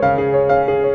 Música